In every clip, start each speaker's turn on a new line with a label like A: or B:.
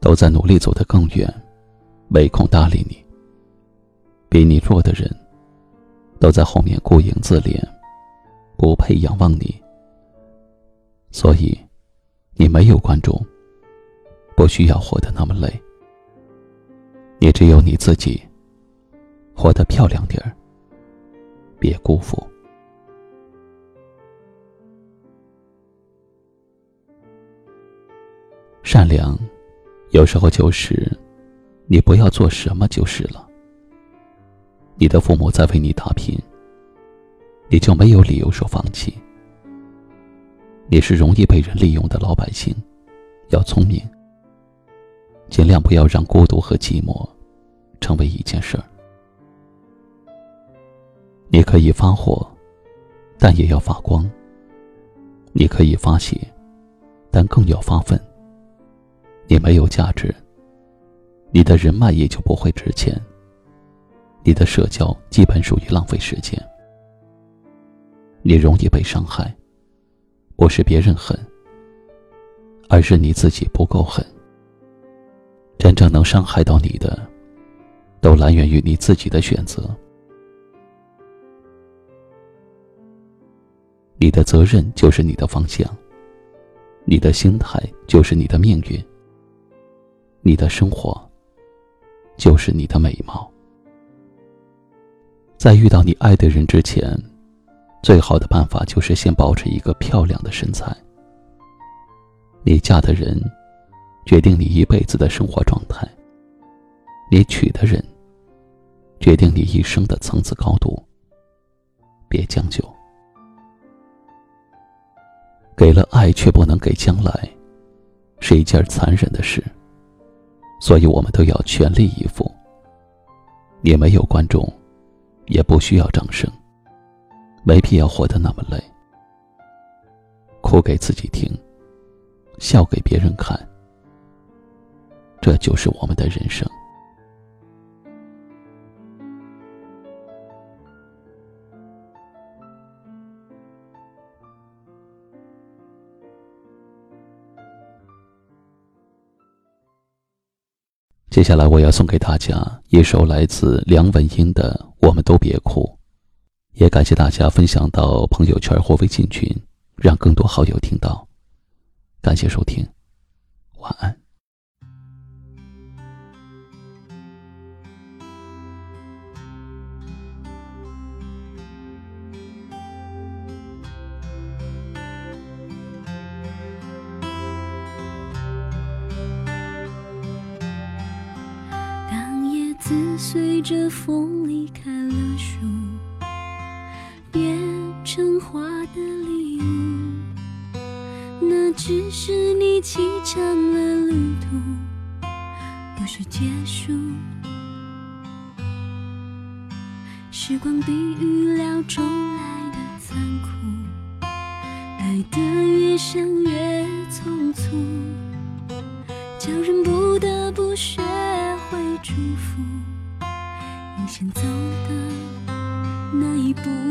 A: 都在努力走得更远，没空搭理你。比你弱的人，都在后面顾影自怜，不配仰望你。所以，你没有观众，不需要活得那么累。你只有你自己，活得漂亮点儿，别辜负。善良。有时候就是，你不要做什么就是了。你的父母在为你打拼，你就没有理由说放弃。你是容易被人利用的老百姓，要聪明，尽量不要让孤独和寂寞成为一件事儿。你可以发火，但也要发光；你可以发泄，但更要发奋。你没有价值，你的人脉也就不会值钱。你的社交基本属于浪费时间。你容易被伤害，不是别人狠，而是你自己不够狠。真正能伤害到你的，都来源于你自己的选择。你的责任就是你的方向，你的心态就是你的命运。你的生活，就是你的美貌。在遇到你爱的人之前，最好的办法就是先保持一个漂亮的身材。你嫁的人，决定你一辈子的生活状态；你娶的人，决定你一生的层次高度。别将就，给了爱却不能给将来，是一件残忍的事。所以我们都要全力以赴。也没有观众，也不需要掌声，没必要活得那么累。哭给自己听，笑给别人看，这就是我们的人生。接下来我要送给大家一首来自梁文音的《我们都别哭》，也感谢大家分享到朋友圈或微信群，让更多好友听到。感谢收听，晚安。
B: 随着风离开了树，变成花的礼物。那只是你启程了旅途，不是结束。时光比预料中来的残酷，爱得越深越匆促，叫人不得不学会祝福。走的那一步。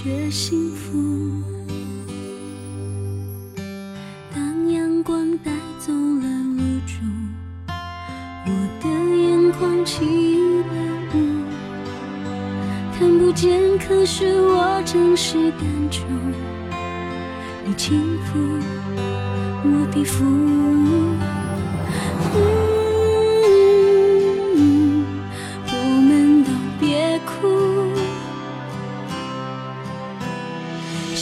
B: 却幸福。当阳光带走了露珠，我的眼眶起了雾。看不见，可是我真实感触。你轻抚我的肤。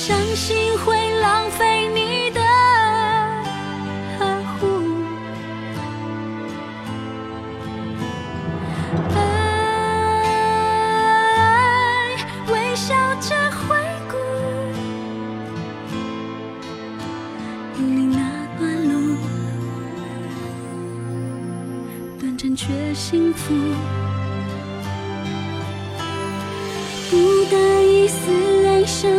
B: 相信会浪费你的呵护。爱微笑着回顾，有你那段路，短暂却幸福。不带一丝哀伤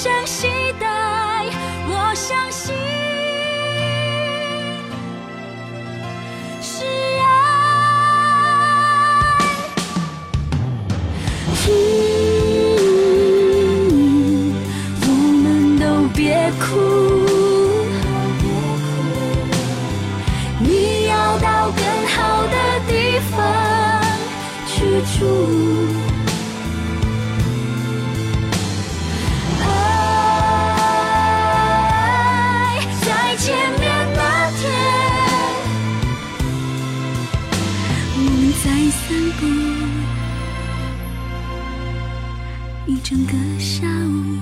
B: 忆随身携带，我相信是爱。嗯，我们都别哭。你要到更好的地方去住。整个下午，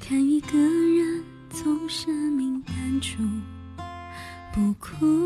B: 看一个人从生命淡出，不哭，